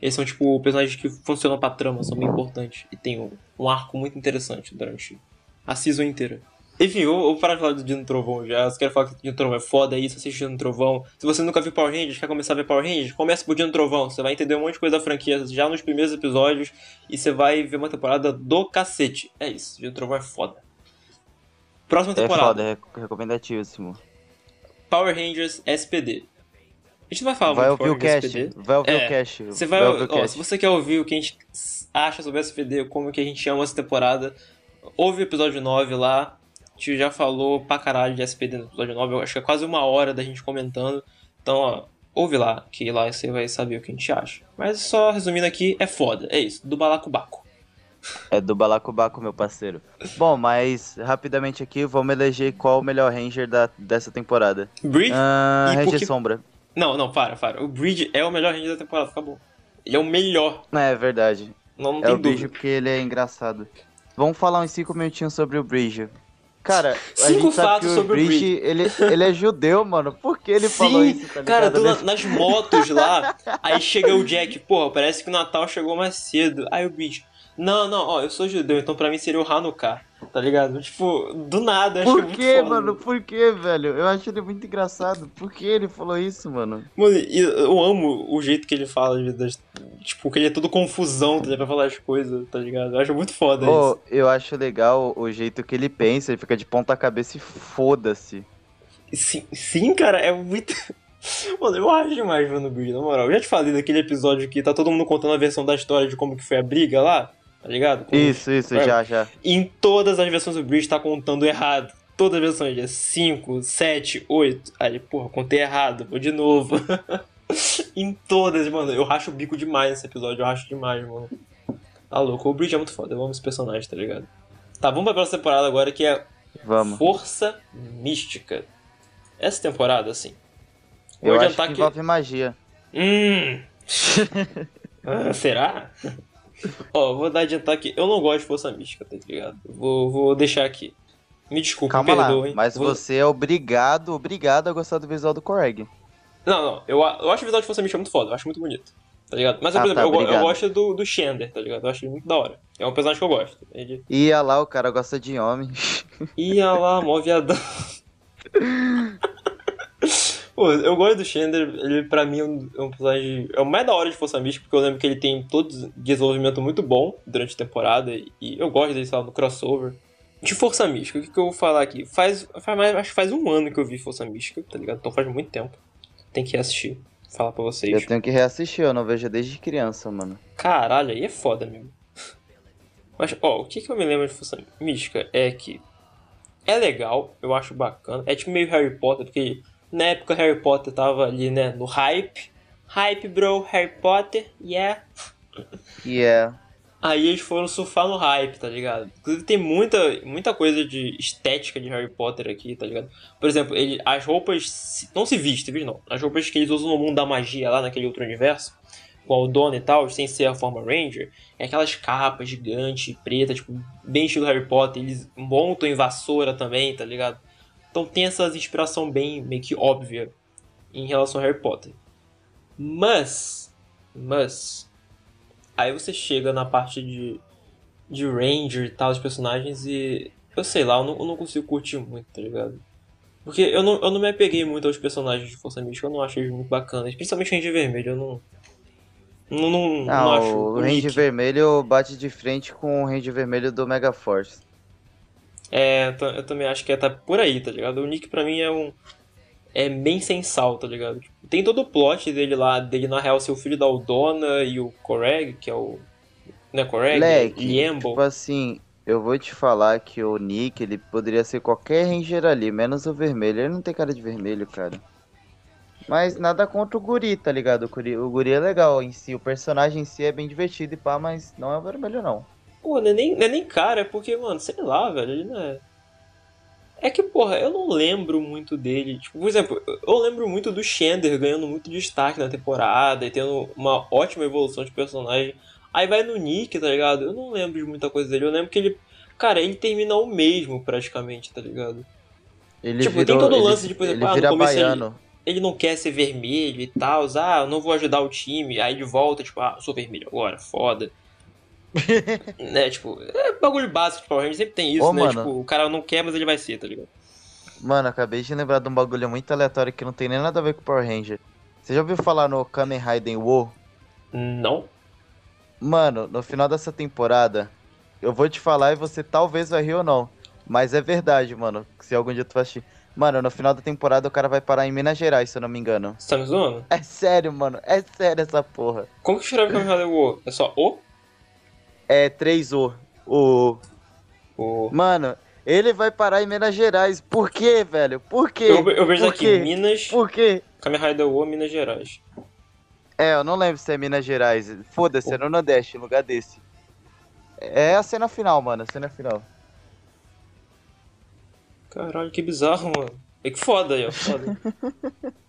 Eles são, tipo, personagens que funcionam pra trama, são bem importantes. E tem um, um arco muito interessante durante a season inteira. Enfim, eu vou parar de falar do Dino Trovão já. Se quer falar que o Dino Trovão é foda aí, assiste Dino Trovão. Se você nunca viu Power Rangers, quer começar a ver Power Rangers, começa por Dino Trovão. Você vai entender um monte de coisa da franquia já nos primeiros episódios e você vai ver uma temporada do cacete. É isso, Dino Trovão é foda. Próxima é temporada. É foda, é. Power Rangers SPD. A gente não vai falar vai muito ouvir o cast, SPD. Vai ouvir é, o cast. Você vai, vai ó, cast. Se você quer ouvir o que a gente acha sobre o SPD, como que a gente ama essa temporada, ouve o episódio 9 lá gente já falou pra caralho de SPD no episódio 9, eu acho que é quase uma hora da gente comentando. Então, ó, ouve lá, que lá você vai saber o que a gente acha. Mas só resumindo aqui, é foda, é isso, do balacobaco. É do balacobaco, meu parceiro. Bom, mas rapidamente aqui, vamos eleger qual o melhor Ranger da, dessa temporada. Bridge? Uh, Ranger porque... Sombra. Não, não, para, para. O Bridge é o melhor Ranger da temporada, acabou. Ele é o melhor. É, é verdade. Não, não é tem o dúvida. Bridge porque ele é engraçado. Vamos falar uns 5 minutinhos sobre o Bridge. Cara, Cinco fatos sobre o Bridge. Ele, ele é judeu, mano. Por que ele Sim, falou isso? Tá cara, do, nas motos lá, aí chega o Jack, porra, parece que o Natal chegou mais cedo. Aí o Bridge, não, não, ó, eu sou judeu, então pra mim seria o Hanukkah, tá ligado? Tipo, do nada, acho Por que é mano? Por que, velho? Eu acho ele muito engraçado. Por que ele falou isso, mano? Mano, eu amo o jeito que ele fala, tipo, que ele é todo confusão, tá pra falar as coisas, tá ligado? Eu acho muito foda oh, isso. Eu acho legal o jeito que ele pensa, ele fica de ponta cabeça e foda-se. Sim, sim, cara, é muito... Mano, eu acho demais Mano Bridge, na moral. Eu já te falei daquele episódio que tá todo mundo contando a versão da história de como que foi a briga lá tá ligado? isso, isso, é. já, já. Em todas as versões do Bridge tá contando errado. Todas as versões, é 5, 7, 8. Aí, porra, contei errado, vou de novo. em todas, mano. Eu racho o bico demais nesse episódio, eu racho demais, mano. Tá louco, o Bridge é muito foda, eu amo esse personagem, tá ligado? Tá, vamos pra próxima temporada agora que é vamos. Força Mística. Essa temporada, assim. Eu acho que, que envolve magia. Hum. ah, será? Ó, vou dar adiantar aqui. Eu não gosto de força mística, tá ligado? Vou, vou deixar aqui. Me desculpe, Calma me perdoem. Lá, mas vou... você é obrigado, obrigado a gostar do visual do Coreg. Não, não. Eu, eu acho o visual de força mística muito foda. Eu acho muito bonito. Tá ligado? Mas, ah, por exemplo, tá, eu, eu, gosto do, do Shender, tá ligado? Eu acho ele muito da hora. É um personagem que eu gosto. Ele... Ia lá, o cara gosta de homem. Ia lá, mó viadão. Pô, eu gosto do Shender, ele pra mim é um, é um personagem. É o mais da hora de Força Mística, porque eu lembro que ele tem todo desenvolvimento muito bom durante a temporada, e eu gosto dele, sei lá, no crossover. De Força Mística, o que, que eu vou falar aqui? Faz, faz mais, acho que faz um ano que eu vi Força Mística, tá ligado? Então faz muito tempo. Tem que reassistir. Falar pra vocês. Eu tenho que reassistir, eu não vejo desde criança, mano. Caralho, aí é foda mesmo. Mas, ó, o que, que eu me lembro de Força Mística é que é legal, eu acho bacana. É tipo meio Harry Potter, porque na época Harry Potter tava ali, né, no hype. Hype, bro, Harry Potter, yeah. Yeah. Aí eles foram surfar no hype, tá ligado? Inclusive tem muita, muita coisa de estética de Harry Potter aqui, tá ligado? Por exemplo, ele, as roupas. Não se viste, viu? Não. As roupas que eles usam no mundo da magia, lá naquele outro universo, com o dono e tal, sem ser a forma Ranger, é aquelas capas gigantes, preta, tipo, bem estilo Harry Potter. Eles montam em vassoura também, tá ligado? Então tem essa inspiração bem meio que óbvia em relação a Harry Potter. Mas, mas, aí você chega na parte de, de Ranger e tal, os personagens e eu sei lá, eu não, eu não consigo curtir muito, tá ligado? Porque eu não, eu não me apeguei muito aos personagens de Força Mística, eu não acho eles muito bacanas. Principalmente o Ranger Vermelho, eu não. Não, não, não, não acho. O Ranger Vermelho bate de frente com o Ranger Vermelho do Mega Force. É, eu também acho que é tá por aí, tá ligado? O Nick pra mim é um. É bem sem sal, tá ligado? Tipo, tem todo o plot dele lá, dele na real ser o filho da Aldona e o Coreg, que é o. Né, Coreg? Leque. Tipo assim, eu vou te falar que o Nick, ele poderia ser qualquer Ranger ali, menos o vermelho. Ele não tem cara de vermelho, cara. Mas nada contra o guri, tá ligado? O guri, o guri é legal em si, o personagem em si é bem divertido e pá, mas não é o vermelho não. Pô, não é, nem, não é nem cara, é porque, mano, sei lá, velho, ele não é. É que, porra, eu não lembro muito dele. Tipo, por exemplo, eu lembro muito do Shender ganhando muito destaque na temporada e tendo uma ótima evolução de personagem. Aí vai no Nick, tá ligado? Eu não lembro de muita coisa dele. Eu lembro que ele. Cara, ele termina o mesmo praticamente, tá ligado? Ele tipo, virou, tem todo o lance ele, de, por exemplo, ah, no começo ele, ele, não quer ser vermelho e tal. Ah, eu não vou ajudar o time. Aí de volta, tipo, ah, sou vermelho agora, foda. né, tipo, é bagulho básico de Power Rangers, sempre tem isso, Ô, né? Mano. Tipo, o cara não quer, mas ele vai ser, tá ligado? Mano, acabei de lembrar de um bagulho muito aleatório que não tem nem nada a ver com Power Ranger. Você já ouviu falar no Kamen Rider Wo? Não. Mano, no final dessa temporada, eu vou te falar e você talvez vai rir ou não. Mas é verdade, mano. Se algum dia tu vai assistir. Mano, no final da temporada o cara vai parar em Minas Gerais, se eu não me engano. Você tá me zoando? É sério, mano. É sério essa porra. Como que escreve Kamen Rider Wo? É só O? É 3O. O. O. Mano, ele vai parar em Minas Gerais. Por quê, velho? Por quê? Eu, eu vejo Por aqui, quê? Minas. Por quê? Kamen Rider Wo, Minas Gerais. É, eu não lembro se é Minas Gerais. Foda-se, é no Nordeste, lugar desse. É a cena final, mano, a cena final. Caralho, que bizarro, mano. É que foda aí, ó, foda.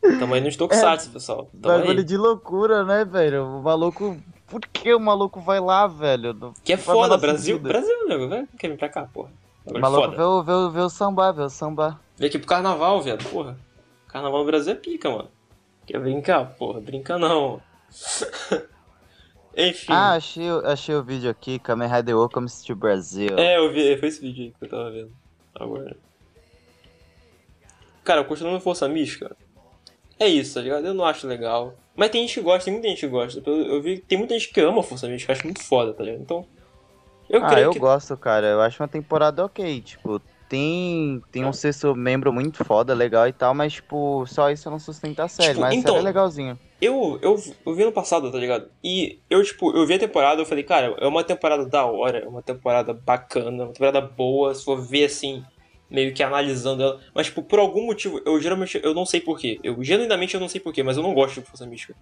Tamo aí nos Tokusatsu, é, pessoal. Tamo bagulho aí. de loucura, né, velho? O maluco... Por que o maluco vai lá, velho? Que é foda, Brasil. Sentido. Brasil, nego, velho. Quer vir pra cá, porra. O maluco vê o, vê, o, vê o samba, vê o samba. Vem aqui pro carnaval, velho, porra. Carnaval no Brasil é pica, mano. Quer brincar? Porra, brinca não. Enfim. Ah, achei, achei o vídeo aqui, Kamen Rider Welcomes to Brasil. É, eu vi, foi esse vídeo aí que eu tava vendo. Agora. Cara, continuando Força Mística, é isso, tá ligado? Eu não acho legal. Mas tem gente que gosta, tem muita gente que gosta. Eu, vi tem muita gente que ama Força Mística, acho muito foda, tá ligado? Então. Eu ah, eu que... gosto, cara. Eu acho uma temporada ok. Tipo, tem, tem um sexto membro muito foda, legal e tal, mas, tipo, só isso não sustenta a série, tipo, mas então, é legalzinho. Eu, eu, eu vi no passado, tá ligado? E eu, tipo, eu vi a temporada, eu falei, cara, é uma temporada da hora, é uma temporada bacana, uma temporada boa, se for ver assim, meio que analisando ela. Mas, tipo, por algum motivo, eu geralmente, eu não sei porquê. Eu, genuinamente, eu não sei porquê, mas eu não gosto de Força Mística.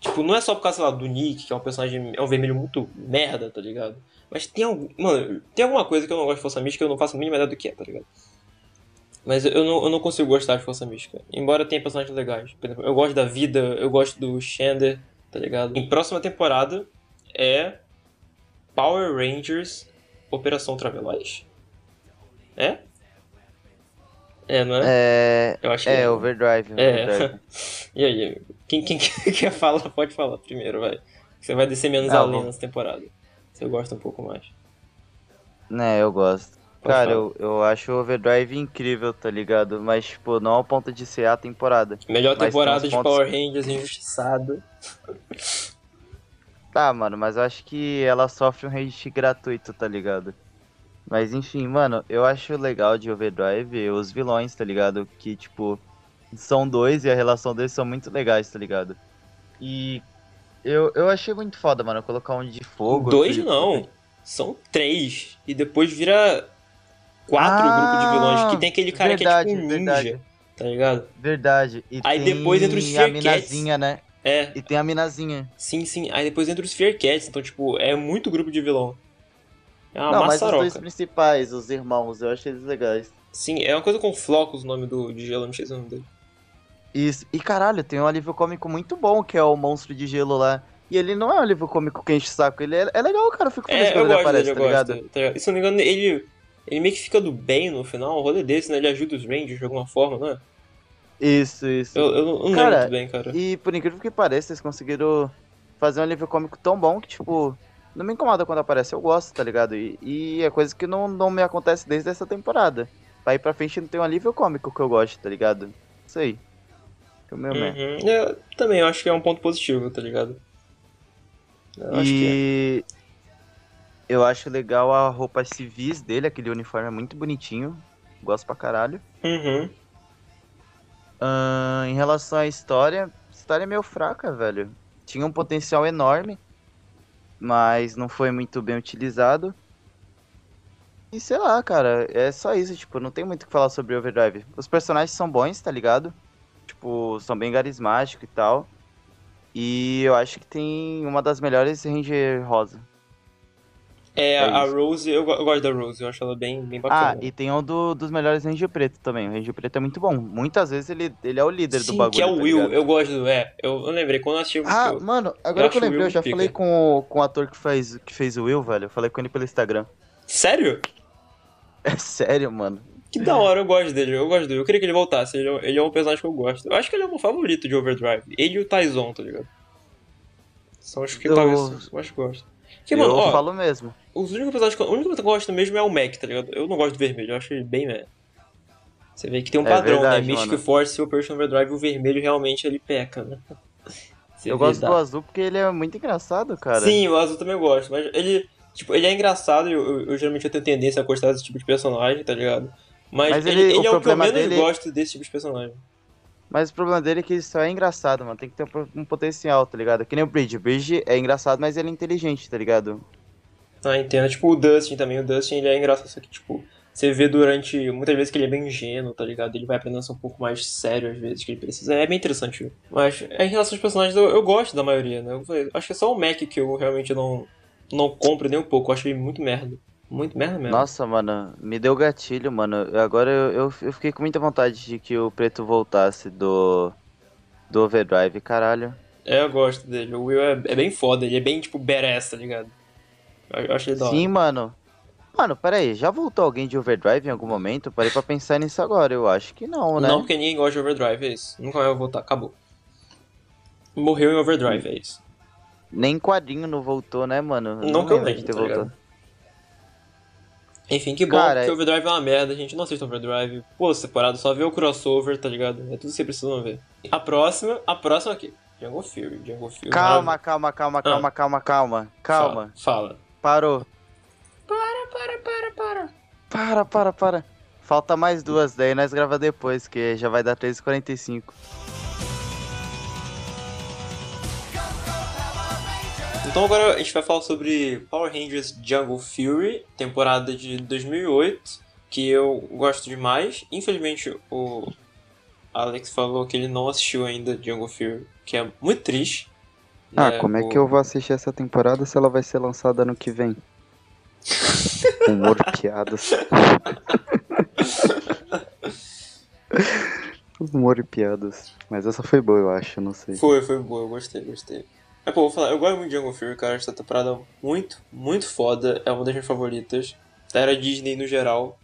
Tipo, não é só por causa, sei lá, do Nick, que é um personagem, é um vermelho muito merda, tá ligado? Mas tem algum. Mano, tem alguma coisa que eu não gosto de Força Mística eu não faço a mínima ideia do que é, tá ligado? Mas eu não, eu não consigo gostar de Força Mística. Embora tenha personagens legais. Por exemplo, eu gosto da vida, eu gosto do Xander, tá ligado? Em próxima temporada é Power Rangers Operação Traveloz. É? É, não é? É, eu acho que é, é. Overdrive. É. Overdrive. e aí, quem, quem quer falar, pode falar primeiro, vai. Você vai descer menos ah, além nessa temporada. Você gosta um pouco mais. Né, eu gosto. Pode Cara, eu, eu acho o Overdrive incrível, tá ligado? Mas, tipo, não ao ponto de ser a temporada. Melhor temporada de pontos... Power Rangers injustiçado. Tá, mano, mas eu acho que ela sofre um hate gratuito, tá ligado? Mas enfim, mano, eu acho legal de Overdrive os vilões, tá ligado? Que, tipo, são dois e a relação deles são muito legais, tá ligado? E eu, eu achei muito foda, mano, colocar um de fogo. Dois não, são três. E depois vira quatro ah, grupos de vilões. Que tem aquele cara verdade, que é tipo um ninja, verdade. tá ligado? Verdade. E Aí depois entra os Fear a minazinha, né? É. E tem a minazinha. Sim, sim. Aí depois entra os Fear Cats, então, tipo, é muito grupo de vilão. É uma Não, maçaroca. mas os dois principais, os irmãos, eu achei eles legais. Sim, é uma coisa com flocos o nome do de gelo, não sei se é o nome dele. Isso. E caralho, tem um alívio cômico muito bom, que é o monstro de gelo lá. E ele não é um alívio cômico que enche o saco, ele é, é legal, cara. Eu fico feliz é, quando ele aparece, dele, tá ligado? Gosto, tá Se não me engano, ele, ele meio que fica do bem no final, um rolê desse, né? Ele ajuda os Rangers de alguma forma, não é? Isso, isso. Eu, eu não cara, lembro muito bem, cara. E por incrível que pareça, eles conseguiram fazer um alívio cômico tão bom que, tipo, não me incomoda quando aparece, eu gosto, tá ligado? E, e é coisa que não, não me acontece desde essa temporada. Pra ir pra frente não tem um alívio cômico que eu gosto, tá ligado? Isso aí. É o meu uhum. Eu também acho que é um ponto positivo, tá ligado? Eu e... É. Eu acho legal a roupa civis dele, aquele uniforme é muito bonitinho. Gosto pra caralho. Uhum. Uh, em relação à história, a história é meio fraca, velho. Tinha um potencial enorme mas não foi muito bem utilizado. E sei lá, cara, é só isso, tipo, não tem muito o que falar sobre Overdrive. Os personagens são bons, tá ligado? Tipo, são bem carismáticos e tal. E eu acho que tem uma das melhores Ranger Rosa. É, é a Rose, eu, eu, gosto da Rose, eu acho ela bem, bem bacana. Ah, e tem um do, dos melhores Ranger Preto também. O Ranger Preto é muito bom. Muitas vezes ele, ele é o líder Sim, do bagulho. que é o tá Will, ligado? eu gosto do. É, eu, eu lembrei quando eu assisti Ah, eu, mano, agora que eu lembrei, eu já falei com, com o ator que, faz, que fez o Will, velho. Eu falei com ele pelo Instagram. Sério? É sério, mano. Que da hora, eu gosto dele, eu gosto dele. Eu queria que ele voltasse, ele, é ele é um personagem que eu gosto. Eu acho que ele é o meu favorito de Overdrive. Ele e o Tyson, tá ligado? São acho que eu... talvez eu acho que gosto. Que, mano, eu ó, falo mesmo. Os únicos personagens que, o único que eu gosto mesmo é o Mac, tá ligado? Eu não gosto do vermelho, eu acho ele bem meh. Você vê que tem um é padrão, né? verdade, né? Mystic mano. Force e Operation Overdrive, o vermelho realmente ele peca, né? Você eu gosto do azul porque ele é muito engraçado, cara. Sim, o azul também eu gosto, mas ele, tipo, ele é engraçado eu, eu, eu, geralmente eu tenho tendência a gostar desse tipo de personagem, tá ligado? Mas, mas ele, ele, ele o é o que eu menos dele... gosto desse tipo de personagem. Mas o problema dele é que ele só é engraçado, mano. Tem que ter um potencial, tá ligado? Que nem o Bridge. O Bridge é engraçado, mas ele é inteligente, tá ligado? Ah, entendo. Tipo o Dustin também. O Dustin, ele é engraçado, só que, tipo... Você vê durante... Muitas vezes que ele é bem ingênuo, tá ligado? Ele vai aprendendo a ser um pouco mais sério, às vezes, que ele precisa. É bem interessante. Mas, em relação aos personagens, eu, eu gosto da maioria, né? Eu, acho que é só o Mac que eu realmente não... Não compro nem um pouco. Eu acho ele muito merda. Muito merda mesmo. Nossa, mano, me deu gatilho, mano. Agora eu, eu, eu, fiquei com muita vontade de que o Preto voltasse do. do Overdrive, caralho. É, eu gosto dele. O Will é, é bem foda, ele é bem, tipo, badass, tá ligado? Eu, achei da Sim, mano. Mano, peraí, já voltou alguém de Overdrive em algum momento? Parei pra pensar nisso agora, eu acho que não, né? Não, porque ninguém gosta de Overdrive, é isso. Nunca vai voltar, acabou. Morreu em Overdrive, é isso. Nem quadrinho não voltou, né, mano? Não, não que eu lembro, tá voltado. Enfim, que bom, Cara, porque Overdrive é uma merda, gente. Não assista Overdrive. Pô, separado, só vê o crossover, tá ligado? É tudo que você precisa ver. A próxima, a próxima aqui. Jungle Fury, Jungle Fury. Calma, calma, calma, ah. calma, calma, calma, calma. Fala, fala. Parou. Para, para, para, para. Para, para, para. Falta mais duas, daí nós grava depois, que já vai dar 3h45. Então agora a gente vai falar sobre Power Rangers Jungle Fury, temporada de 2008, que eu gosto demais. Infelizmente o Alex falou que ele não assistiu ainda Jungle Fury, que é muito triste. Ah, né? como é o... que eu vou assistir essa temporada se ela vai ser lançada ano que vem? Humor piadas. Humor e piadas. Mas essa foi boa, eu acho, não sei. Foi, foi boa, eu gostei, gostei. É, pô, vou falar, eu gosto muito de Jungle Fury, cara. Essa temporada muito, muito foda. É uma das minhas favoritas. Da era Disney no geral.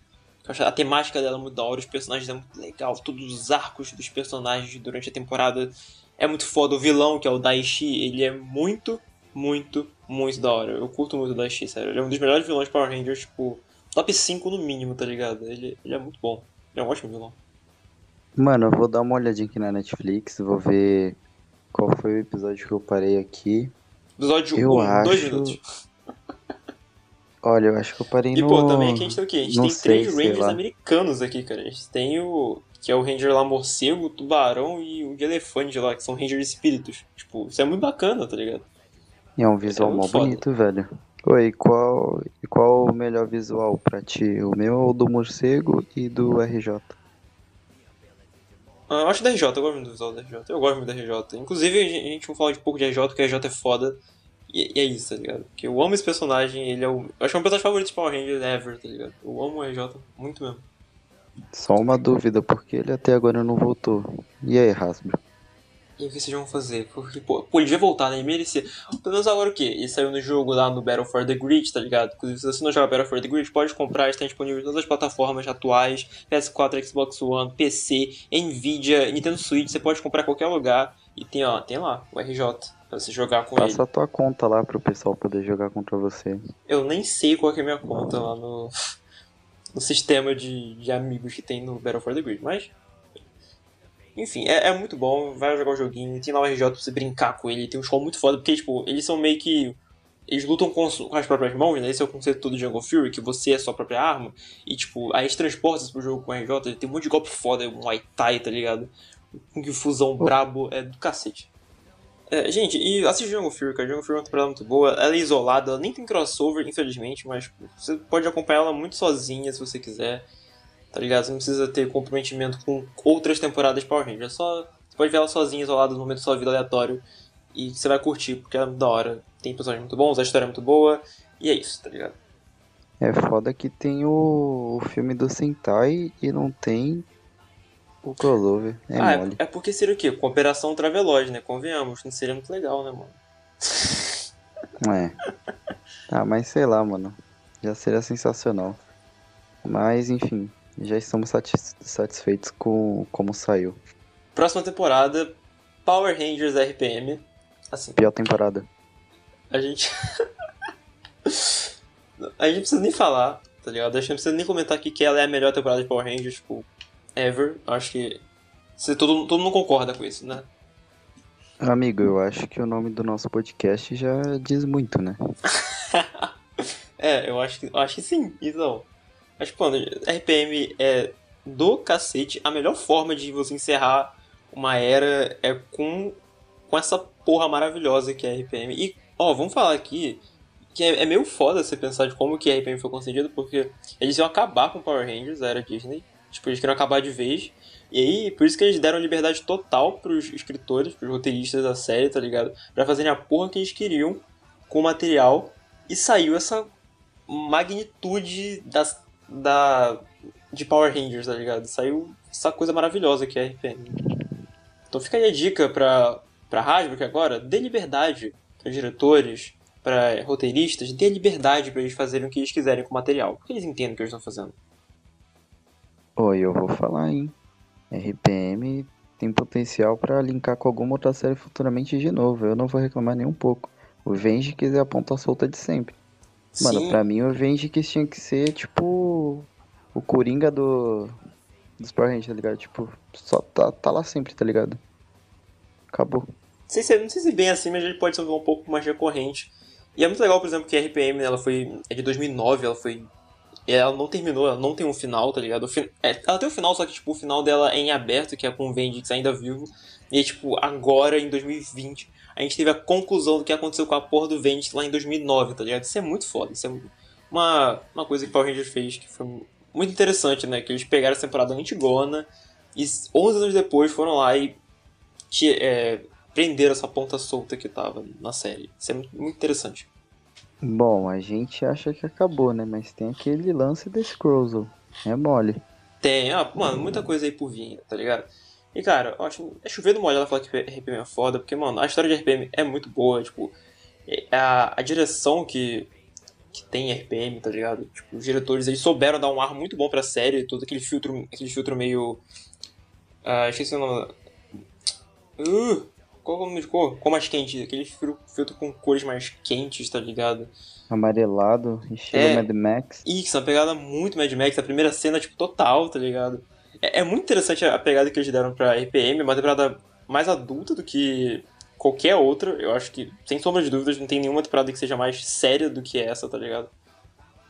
A temática dela é muito da hora, os personagens é muito legal. Todos os arcos dos personagens durante a temporada é muito foda. O vilão, que é o Daishi, ele é muito, muito, muito da hora. Eu curto muito o Daishi, sério. Ele é um dos melhores vilões de Power Rangers, tipo, top 5 no mínimo, tá ligado? Ele, ele é muito bom. Ele é um ótimo vilão. Mano, eu vou dar uma olhadinha aqui na Netflix, vou ver qual foi o episódio que eu parei aqui? Episódio 1, um, acho... dois minutos. Olha, eu acho que eu parei e, no... E pô, também aqui a gente tem o quê? A gente tem sei, três Rangers americanos aqui, cara. A gente tem o... Que é o Ranger lá morcego, o tubarão e o de elefante lá, que são Rangers espíritos. Tipo, isso é muito bacana, tá ligado? E é um visual é mó bonito, velho. Oi, qual, qual o melhor visual pra ti? O meu ou do morcego e do RJ? Ah, eu acho da RJ, eu gosto muito do visual da RJ. Eu gosto muito da RJ. Inclusive, a gente vai falar de pouco de RJ, porque a RJ é foda. E, e, é isso, tá ligado? Porque eu amo esse personagem, ele é o. Eu acho que é o meu personagem favorito de Power Ranger ever, tá ligado? Eu amo o RJ muito mesmo. Só uma dúvida, porque ele até agora não voltou. E aí, Hasbro? E o que vocês vão fazer? Porque, pô, pô, ele devia voltar, né? Ele merecia. Pelo menos agora o quê? Ele saiu no jogo lá no Battle for the Grid, tá ligado? Inclusive, se você não joga Battle for the Grid, pode comprar, está disponível em todas as plataformas atuais: PS4, Xbox One, PC, Nvidia, Nintendo Switch. Você pode comprar em qualquer lugar. E tem, ó, tem lá, o RJ, pra você jogar com Passa ele. Passa a tua conta lá pro pessoal poder jogar contra você. Eu nem sei qual é a minha conta lá no, no sistema de, de amigos que tem no Battle for the Grid, mas enfim, é, é, muito bom, vai jogar o joguinho, tem lá o RJ pra você brincar com ele, tem um show muito foda, porque, tipo, eles são meio que. Eles lutam com, com as próprias mãos, né? Esse é o conceito todo de Jungle Fury, que você é sua própria arma. E, tipo, aí eles transportam pro jogo com o RJ, tem um monte de golpe foda, um Muay Thai, tá ligado? Com que fusão brabo é do cacete. É, gente, e assiste Jungle Fury, cara. Jungle Fury é uma temporada muito boa. Ela é isolada, ela nem tem crossover, infelizmente, mas tipo, você pode acompanhar ela muito sozinha se você quiser tá ligado? Você não precisa ter comprometimento com outras temporadas de Power Rangers. É só, você pode ver ela sozinha, isolada no momento da sua vida aleatório. E você vai curtir, porque é da hora. Tem personagens muito bons, a história é muito boa. E é isso, tá ligado? É foda que tem o, o filme do Sentai e não tem o crossover. É ah, é mole. É, é porque seria o quê? Cooperação Traveloz, né? Convenhamos, não seria muito legal, né, mano? É. Ah, mas sei lá, mano. Já seria sensacional. Mas, enfim já estamos satisfeitos com como saiu. Próxima temporada, Power Rangers RPM. Assim. Pior temporada. A gente. A gente não precisa nem falar, tá ligado? A gente não precisa nem comentar aqui que ela é a melhor temporada de Power Rangers, tipo, ever. Acho que você, todo, todo mundo concorda com isso, né? Amigo, eu acho que o nome do nosso podcast já diz muito, né? é, eu acho que, eu acho que sim, então. Mas, pô, RPM é do cacete. A melhor forma de você encerrar uma era é com, com essa porra maravilhosa que é RPM. E, ó, vamos falar aqui que é, é, meio foda você pensar de como que RPM foi concedido, porque eles iam acabar com Power Rangers, a era Disney. Tipo, eles queriam acabar de vez. E aí, por isso que eles deram liberdade total pros escritores, pros roteiristas da série, tá ligado? Pra fazerem a porra que eles queriam com o material. E saiu essa magnitude das, da, de Power Rangers, tá ligado? Saiu essa coisa maravilhosa que é a RPM. Então fica aí a dica pra, pra Hasbro que agora dê liberdade para diretores, para roteiristas, dê liberdade para eles fazerem o que eles quiserem com o material, porque eles entendem o que eles estão fazendo. Oi, eu vou falar, hein? RPM tem potencial para linkar com alguma outra série futuramente de novo. Eu não vou reclamar nem um pouco. O Venge é a ponta solta de sempre. Mano, Sim. pra mim o Venge tinha que ser tipo o Coringa do dos Power Rangers, tá ligado? Tipo, só tá, tá lá sempre, tá ligado? Acabou. Não sei, se, não sei se bem assim, mas ele pode ser um pouco mais recorrente. E é muito legal, por exemplo, que a RPM, ela foi. É de 2009, ela foi. Ela não terminou, ela não tem um final, tá ligado? É, ela tem um final, só que, tipo, o final dela é em aberto, que é com o Vendix ainda vivo. E, tipo, agora, em 2020, a gente teve a conclusão do que aconteceu com a porra do Vendix lá em 2009, tá ligado? Isso é muito foda. Isso é uma, uma coisa que o Power Rangers fez que foi muito interessante, né? Que eles pegaram a temporada antigona e 11 anos depois foram lá e é, prender essa ponta solta que tava na série. Isso é muito interessante. Bom, a gente acha que acabou, né? Mas tem aquele lance da Scrozzle. É mole. Tem, ah, mano, muita coisa aí por vir tá ligado? E cara, eu acho. É chover do molhado falar que RPM é foda, porque, mano, a história de RPM é muito boa, tipo. É, a, a direção que, que tem RPM, tá ligado? Tipo, os diretores eles souberam dar um ar muito bom pra série, todo aquele filtro, aquele filtro meio. Ah, esqueci o nome. Uh, qual é o nome de cor? Cor mais quente. Aquele filtro com cores mais quentes, tá ligado? Amarelado, estilo é, Mad Max. Isso, uma pegada muito Mad Max. A primeira cena, tipo, total, tá ligado? É, é muito interessante a, pegada que eles deram pra RPM. Uma temporada mais adulta do que qualquer outra. Eu acho que, sem sombra de dúvidas, não tem nenhuma temporada que seja mais séria do que essa, tá ligado?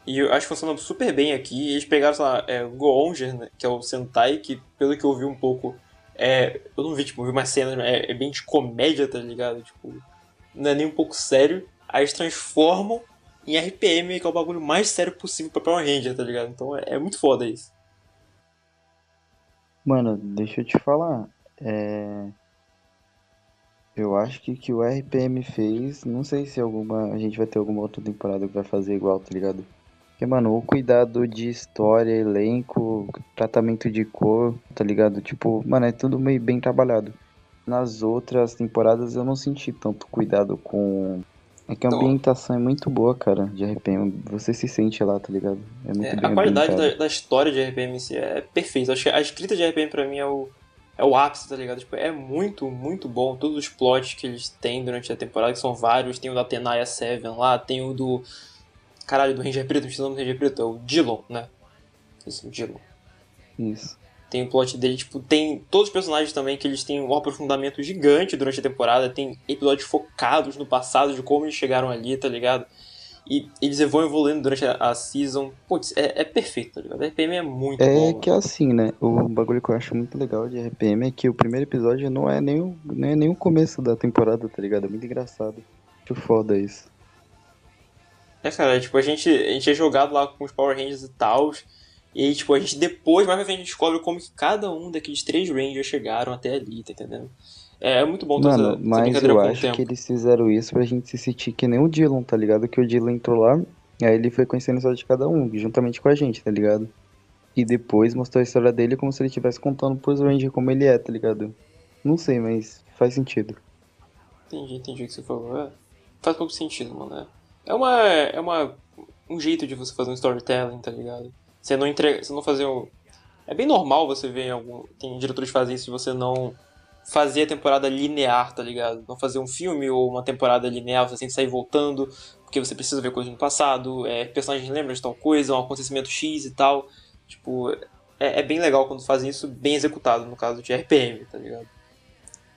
E eu acho que funciona super bem aqui. Eles pegaram, sei lá, é, Goonger, né, que é o Sentai, que pelo que eu vi um pouco é, eu não vi, tipo, vi uma cena, é, é, bem de comédia, tá ligado? Tipo, não é nem um pouco sério. Aí eles transformam em RPM, que é o bagulho mais sério possível pra Power Ranger, tá ligado? Então é, é muito foda isso. Mano, deixa eu te falar. É... Eu acho que que o RPM fez, não sei se alguma a gente vai ter alguma outra temporada que vai fazer igual, tá ligado? Porque, mano, o cuidado de história, elenco, tratamento de cor, tá ligado? Tipo, mano, é tudo meio bem trabalhado. Nas outras temporadas eu não senti tanto cuidado com. É que a ambientação é muito boa, cara, de RPM. Você se sente lá, tá ligado? É muito é, bem A qualidade da, da, história de RPM si é perfeita. Acho que a escrita de RPM pra mim é o, é o ápice, tá ligado? Tipo, é muito, muito bom. Todos os plots que eles têm durante a temporada, que são vários. Tem o da Tenaya Seven lá, tem o do Caralho, do Ranger Preto, o nome do Ranger Preto é o Dillon, né? Isso, Dillon. Isso. Tem o plot dele, tipo, tem todos os personagens também que eles têm um aprofundamento gigante durante a temporada, tem episódios focados no passado, de como eles chegaram ali, tá ligado? E eles vão evoluindo durante a, a season. Putz, é, é, perfeito, tá ligado? A RPM é muito é bom. É que assim, né? O bagulho que eu acho muito legal de RPM é que o primeiro episódio não é nem o, não é nem o começo da temporada, tá ligado? É muito engraçado. Muito foda isso. É, cara, tipo, a gente, a gente é jogado lá com os Power Rangers e tal. E aí, tipo, a gente depois, mais pra frente, descobre como que cada um daqueles três Rangers chegaram até ali, tá entendendo? É, é muito bom ter Mano, essa, mas eu acho que eles fizeram isso pra gente se sentir que nem o Dylan, tá ligado? Que o Dylan entrou lá, aí ele foi conhecendo a história de cada um, juntamente com a gente, tá ligado? E depois mostrou a história dele como se ele estivesse contando pros Rangers como ele é, tá ligado? Não sei, mas faz sentido. Entendi, entendi o que você falou. É, faz pouco sentido, mano. É. É uma. É uma. um jeito de você fazer um storytelling, tá ligado? Você não entrega. Você não fazer um. É bem normal você ver algum. Tem diretores fazem isso e você não fazer a temporada linear, tá ligado? Não fazer um filme ou uma temporada linear, você tem que sair voltando, porque você precisa ver coisas no passado, é, personagens lembram de tal coisa, um acontecimento X e tal. Tipo, é, é, bem legal quando fazem isso bem executado, no caso de RPM, tá ligado?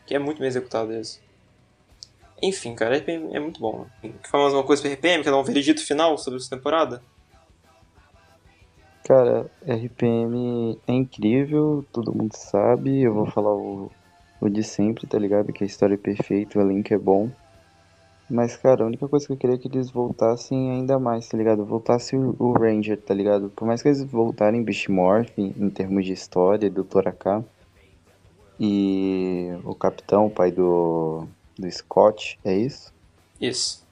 Que é muito bem executado isso. Enfim, cara, RPM é muito bom. Quer falar mais uma coisa pra RPM? Quer dar um veredito final sobre essa temporada? Cara, RPM é incrível, todo mundo sabe. Eu vou falar o, o de sempre, tá ligado? Que a história é perfeita, o elenco é bom. Mas, cara, a única coisa que eu queria é que eles voltassem ainda mais, tá ligado? Voltasse o, o Ranger, tá ligado? Por mais que eles voltarem Bishmorph em termos de história, do Toraká. E o capitão, o pai do, do Scott, é isso? Isso.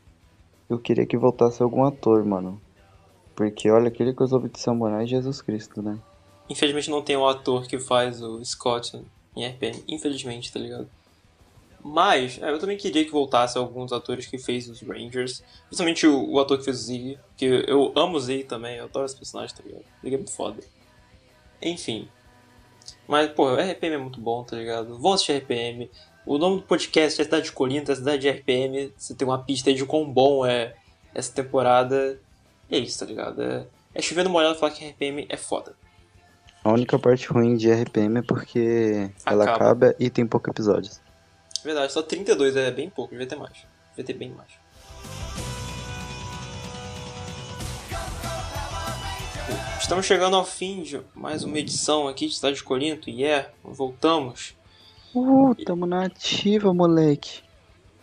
Eu queria que voltasse algum ator, mano. Porque olha, aquele que eu soube de Samurai é Jesus Cristo, né? Infelizmente não tem o ator que faz o Scott em RPM. Infelizmente, tá ligado? Mas, é, eu também queria que voltasse alguns atores que fez os Rangers. Principalmente o, o ator que fez o Zig. Que eu amo o Zig também, eu adoro esse personagem, tá ligado? Zig é muito foda. Enfim. Mas, pô, o RPM é muito bom, tá ligado? Vou assistir RPM. O nome do podcast é Cidade de Colinta, Cidade de RPM. Você tem uma pista aí de quão bom é essa temporada. E é isso, tá ligado? É, é chover no molhado falar que RPM é foda. A única parte ruim de RPM é porque acaba. ela acaba e tem poucos episódios. Verdade, só 32 é bem pouco, devia ter mais. Devia ter bem mais. Estamos chegando ao fim de mais uma edição aqui de Cidade de Corinto e yeah, é, voltamos. Uh, tamo na ativa, moleque.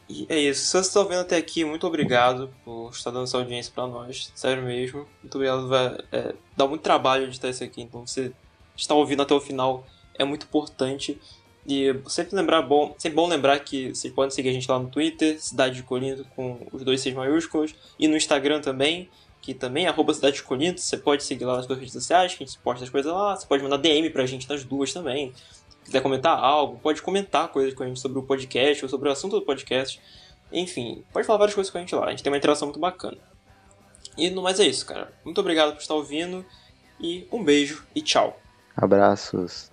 E é isso. Se você está vendo até aqui, muito obrigado por estar dando essa audiência para nós. Sério mesmo. Muito obrigado. Vai, é, dá muito trabalho de estar isso aqui. Então, você estar ouvindo até o final é muito importante. E sempre lembrar bom, sempre bom lembrar que vocês podem seguir a gente lá no Twitter, Cidade de Corinto com os dois seis maiúsculos, e no Instagram também, que também é arroba Cidade de você pode seguir lá nas duas redes sociais, que a gente posta as coisas lá, você pode mandar DM pra gente nas duas também. Se quiser comentar algo, pode comentar coisas com a gente sobre o podcast ou sobre o assunto do podcast. Enfim, pode falar várias coisas com a gente lá, a gente tem uma interação muito bacana. E no mais é isso, cara. Muito obrigado por estar ouvindo, e um beijo e tchau. Abraços.